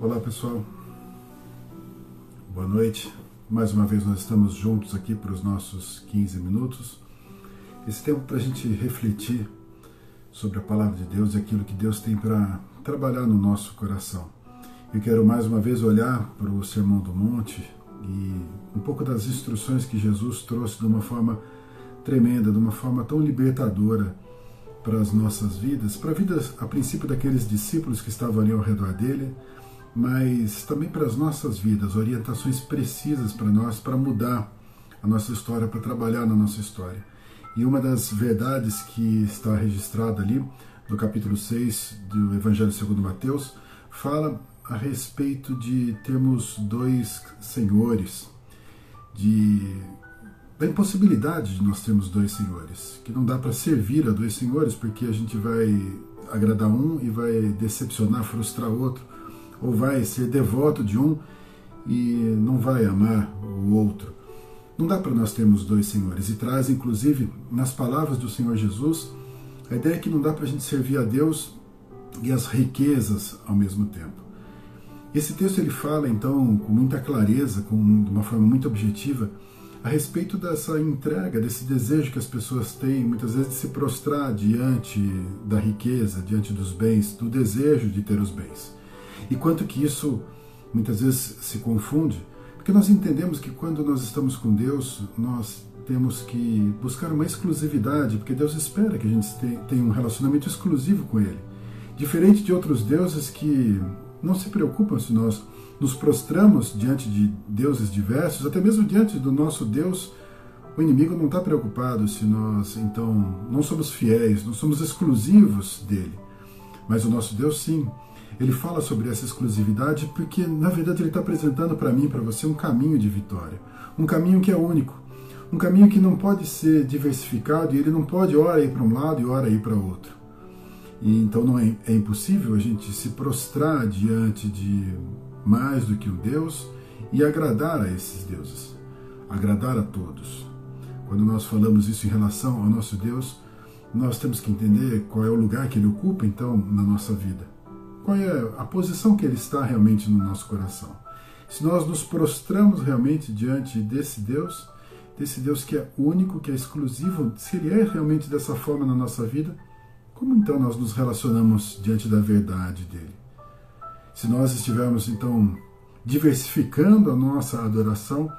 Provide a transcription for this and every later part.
Olá pessoal, boa noite. Mais uma vez nós estamos juntos aqui para os nossos 15 minutos. Esse tempo para a gente refletir sobre a palavra de Deus e aquilo que Deus tem para trabalhar no nosso coração. Eu quero mais uma vez olhar para o Sermão do Monte e um pouco das instruções que Jesus trouxe de uma forma tremenda, de uma forma tão libertadora para as nossas vidas, para a vida a princípio daqueles discípulos que estavam ali ao redor dele, mas também para as nossas vidas, orientações precisas para nós, para mudar a nossa história, para trabalhar na nossa história. E uma das verdades que está registrada ali no capítulo 6 do Evangelho segundo Mateus fala a respeito de termos dois senhores, de da impossibilidade de nós termos dois senhores, que não dá para servir a dois senhores porque a gente vai agradar um e vai decepcionar, frustrar outro ou vai ser devoto de um e não vai amar o outro. Não dá para nós termos dois senhores. E traz, inclusive, nas palavras do Senhor Jesus, a ideia que não dá para a gente servir a Deus e as riquezas ao mesmo tempo. Esse texto ele fala, então, com muita clareza, com, de uma forma muito objetiva, a respeito dessa entrega, desse desejo que as pessoas têm, muitas vezes, de se prostrar diante da riqueza, diante dos bens, do desejo de ter os bens. E quanto que isso muitas vezes se confunde, porque nós entendemos que quando nós estamos com Deus, nós temos que buscar uma exclusividade, porque Deus espera que a gente tenha um relacionamento exclusivo com Ele. Diferente de outros deuses que não se preocupam se nós nos prostramos diante de deuses diversos, até mesmo diante do nosso Deus, o inimigo não está preocupado se nós, então, não somos fiéis, não somos exclusivos dele. Mas o nosso Deus, sim, ele fala sobre essa exclusividade porque, na verdade, ele está apresentando para mim, para você, um caminho de vitória. Um caminho que é único. Um caminho que não pode ser diversificado e ele não pode, ora, ir para um lado e ora, ir para outro. E então não é, é impossível a gente se prostrar diante de mais do que um Deus e agradar a esses deuses, agradar a todos. Quando nós falamos isso em relação ao nosso Deus, nós temos que entender qual é o lugar que ele ocupa então na nossa vida qual é a posição que ele está realmente no nosso coração. Se nós nos prostramos realmente diante desse Deus, desse Deus que é único, que é exclusivo, se ele é realmente dessa forma na nossa vida, como então nós nos relacionamos diante da verdade dele? Se nós estivermos então diversificando a nossa adoração,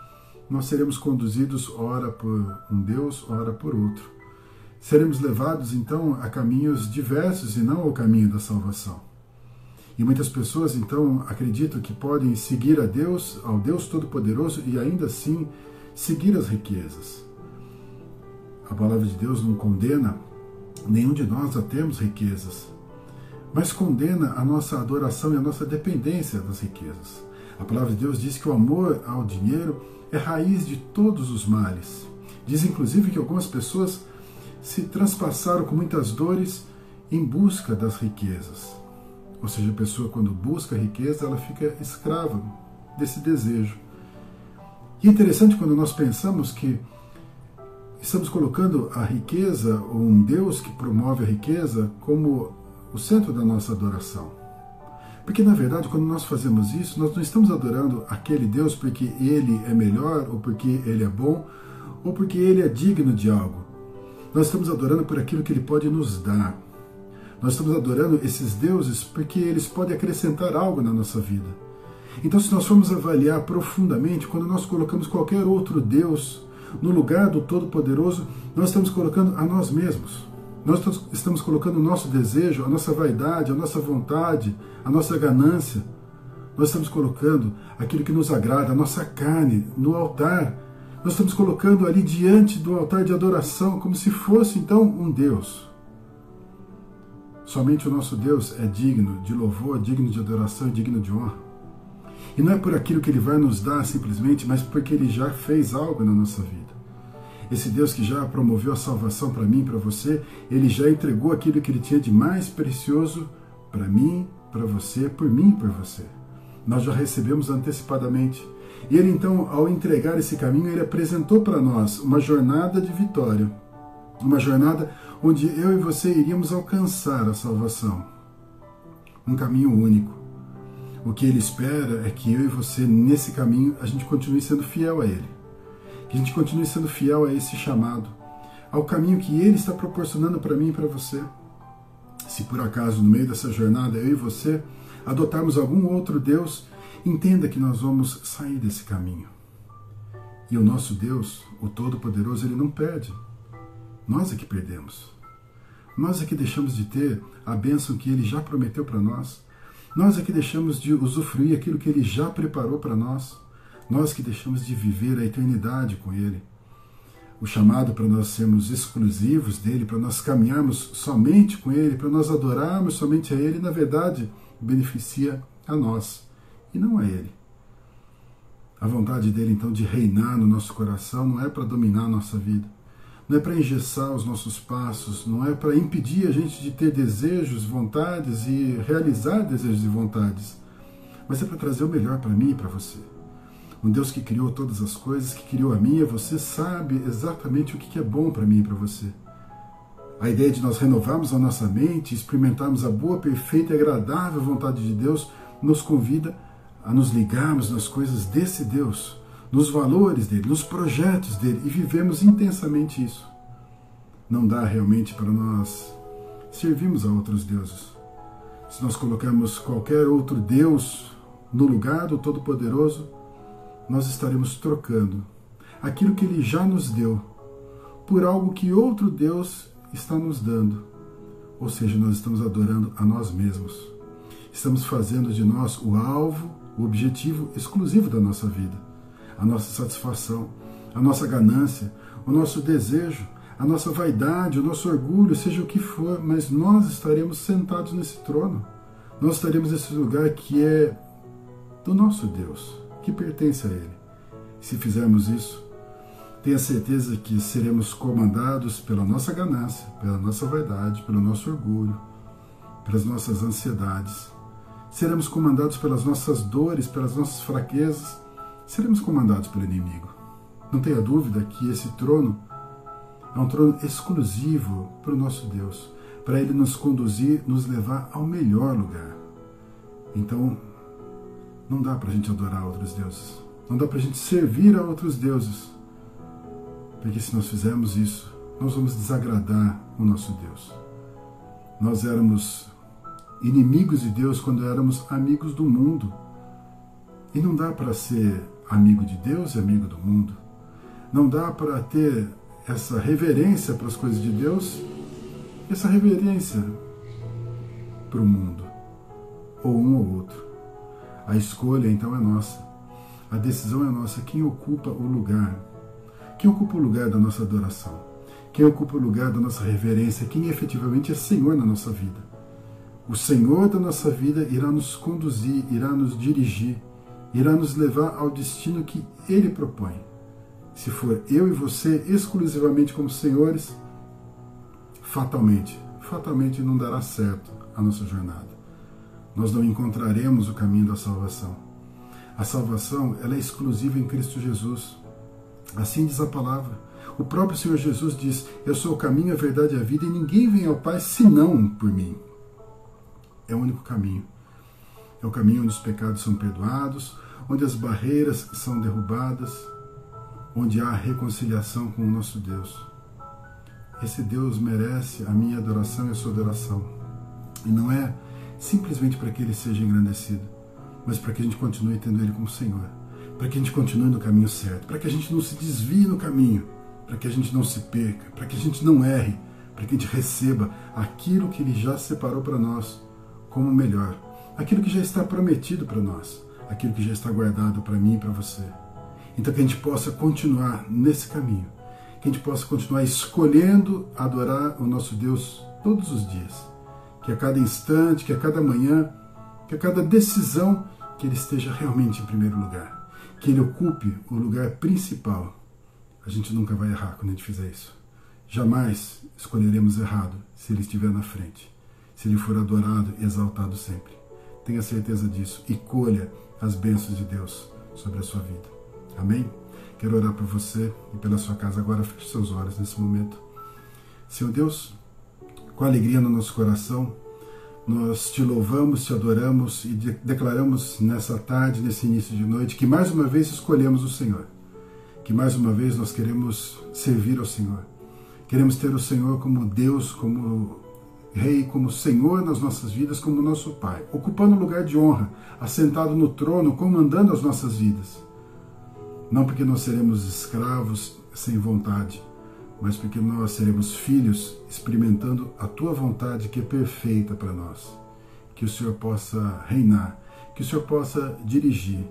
nós seremos conduzidos ora por um Deus, ora por outro. Seremos levados então a caminhos diversos e não ao caminho da salvação. E muitas pessoas então acreditam que podem seguir a Deus, ao Deus Todo-Poderoso e ainda assim seguir as riquezas. A palavra de Deus não condena nenhum de nós a termos riquezas, mas condena a nossa adoração e a nossa dependência das riquezas. A palavra de Deus diz que o amor ao dinheiro é raiz de todos os males. Diz inclusive que algumas pessoas se transpassaram com muitas dores em busca das riquezas. Ou seja, a pessoa quando busca a riqueza, ela fica escrava desse desejo. E é interessante quando nós pensamos que estamos colocando a riqueza, ou um Deus que promove a riqueza, como o centro da nossa adoração. Porque, na verdade, quando nós fazemos isso, nós não estamos adorando aquele Deus porque ele é melhor, ou porque ele é bom, ou porque ele é digno de algo. Nós estamos adorando por aquilo que ele pode nos dar. Nós estamos adorando esses deuses porque eles podem acrescentar algo na nossa vida. Então, se nós formos avaliar profundamente, quando nós colocamos qualquer outro Deus no lugar do Todo-Poderoso, nós estamos colocando a nós mesmos. Nós estamos colocando o nosso desejo, a nossa vaidade, a nossa vontade, a nossa ganância. Nós estamos colocando aquilo que nos agrada, a nossa carne, no altar. Nós estamos colocando ali diante do altar de adoração, como se fosse então um Deus. Somente o nosso Deus é digno de louvor, digno de adoração e digno de honra. E não é por aquilo que Ele vai nos dar simplesmente, mas porque Ele já fez algo na nossa vida. Esse Deus que já promoveu a salvação para mim, para você, Ele já entregou aquilo que Ele tinha de mais precioso para mim, para você, por mim por você. Nós já recebemos antecipadamente. E Ele então, ao entregar esse caminho, Ele apresentou para nós uma jornada de vitória. Uma jornada onde eu e você iríamos alcançar a salvação. Um caminho único. O que Ele espera é que eu e você, nesse caminho, a gente continue sendo fiel a Ele. Que a gente continue sendo fiel a esse chamado, ao caminho que Ele está proporcionando para mim e para você. Se por acaso, no meio dessa jornada, eu e você adotarmos algum outro Deus, entenda que nós vamos sair desse caminho. E o nosso Deus, o Todo-Poderoso, ele não perde. Nós é que perdemos. Nós é que deixamos de ter a bênção que ele já prometeu para nós. Nós é que deixamos de usufruir aquilo que ele já preparou para nós. Nós que deixamos de viver a eternidade com ele. O chamado para nós sermos exclusivos dele, para nós caminharmos somente com ele, para nós adorarmos somente a ele, na verdade, beneficia a nós e não a ele. A vontade dele, então, de reinar no nosso coração não é para dominar a nossa vida, não é para engessar os nossos passos, não é para impedir a gente de ter desejos, vontades e realizar desejos e vontades, mas é para trazer o melhor para mim e para você. Um Deus que criou todas as coisas, que criou a minha, você sabe exatamente o que é bom para mim e para você. A ideia de nós renovarmos a nossa mente, experimentarmos a boa, perfeita e agradável vontade de Deus, nos convida a nos ligarmos nas coisas desse Deus, nos valores dele, nos projetos dele e vivemos intensamente isso. Não dá realmente para nós servirmos a outros deuses. Se nós colocamos qualquer outro Deus no lugar do Todo-Poderoso, nós estaremos trocando aquilo que ele já nos deu por algo que outro Deus está nos dando. Ou seja, nós estamos adorando a nós mesmos. Estamos fazendo de nós o alvo o objetivo exclusivo da nossa vida, a nossa satisfação, a nossa ganância, o nosso desejo, a nossa vaidade, o nosso orgulho, seja o que for, mas nós estaremos sentados nesse trono. Nós estaremos nesse lugar que é do nosso Deus, que pertence a Ele. Se fizermos isso, tenha certeza que seremos comandados pela nossa ganância, pela nossa vaidade, pelo nosso orgulho, pelas nossas ansiedades seremos comandados pelas nossas dores, pelas nossas fraquezas, seremos comandados pelo inimigo. Não tenha dúvida que esse trono é um trono exclusivo para o nosso Deus, para ele nos conduzir, nos levar ao melhor lugar. Então, não dá para a gente adorar outros deuses, não dá para a gente servir a outros deuses, porque se nós fizermos isso, nós vamos desagradar o nosso Deus. Nós éramos inimigos de Deus quando éramos amigos do mundo. E não dá para ser amigo de Deus e amigo do mundo. Não dá para ter essa reverência para as coisas de Deus, essa reverência para o mundo, ou um ou outro. A escolha então é nossa. A decisão é nossa. Quem ocupa o lugar? Quem ocupa o lugar da nossa adoração? Quem ocupa o lugar da nossa reverência? Quem efetivamente é Senhor na nossa vida? O Senhor da nossa vida irá nos conduzir, irá nos dirigir, irá nos levar ao destino que Ele propõe. Se for eu e você exclusivamente como senhores, fatalmente, fatalmente não dará certo a nossa jornada. Nós não encontraremos o caminho da salvação. A salvação ela é exclusiva em Cristo Jesus. Assim diz a palavra. O próprio Senhor Jesus diz: Eu sou o caminho, a verdade e a vida, e ninguém vem ao Pai senão por mim é o único caminho. É o caminho onde os pecados são perdoados, onde as barreiras são derrubadas, onde há reconciliação com o nosso Deus. Esse Deus merece a minha adoração e a sua adoração. E não é simplesmente para que ele seja engrandecido, mas para que a gente continue tendo ele como Senhor, para que a gente continue no caminho certo, para que a gente não se desvie no caminho, para que a gente não se perca, para que a gente não erre, para que a gente receba aquilo que ele já separou para nós como melhor, aquilo que já está prometido para nós, aquilo que já está guardado para mim e para você. Então que a gente possa continuar nesse caminho, que a gente possa continuar escolhendo adorar o nosso Deus todos os dias, que a cada instante, que a cada manhã, que a cada decisão, que Ele esteja realmente em primeiro lugar, que Ele ocupe o lugar principal. A gente nunca vai errar quando a gente fizer isso. Jamais escolheremos errado se Ele estiver na frente se ele for adorado exaltado sempre. Tenha certeza disso e colha as bênçãos de Deus sobre a sua vida. Amém? Quero orar por você e pela sua casa. Agora feche seus olhos nesse momento. Senhor Deus, com alegria no nosso coração, Nós te louvamos, te adoramos e de declaramos nessa tarde, nesse início de noite, que mais uma vez escolhemos o Senhor. Que mais uma vez nós queremos servir ao Senhor. Queremos ter o Senhor como Deus, como Rei, como Senhor nas nossas vidas, como nosso Pai, ocupando o lugar de honra, assentado no trono, comandando as nossas vidas. Não porque nós seremos escravos sem vontade, mas porque nós seremos filhos experimentando a tua vontade que é perfeita para nós. Que o Senhor possa reinar, que o Senhor possa dirigir,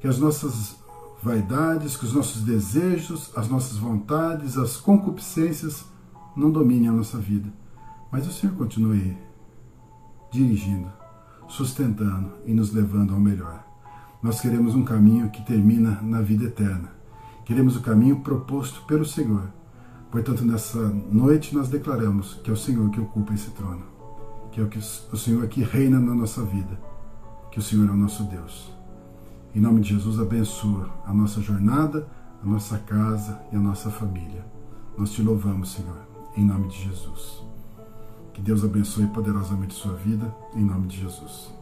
que as nossas vaidades, que os nossos desejos, as nossas vontades, as concupiscências não dominem a nossa vida, mas o Senhor continue dirigindo, sustentando e nos levando ao melhor. Nós queremos um caminho que termina na vida eterna. Queremos o caminho proposto pelo Senhor Portanto, nessa noite nós declaramos que é o Senhor que ocupa esse trono, que é o, Senhor que reina na nossa vida, que o Senhor é o nosso Deus. Em nome de Jesus, abençoa a nossa jornada, a nossa casa e a nossa família. Nós te louvamos, Senhor, em nome de Jesus. Que Deus abençoe poderosamente sua vida, em nome de Jesus.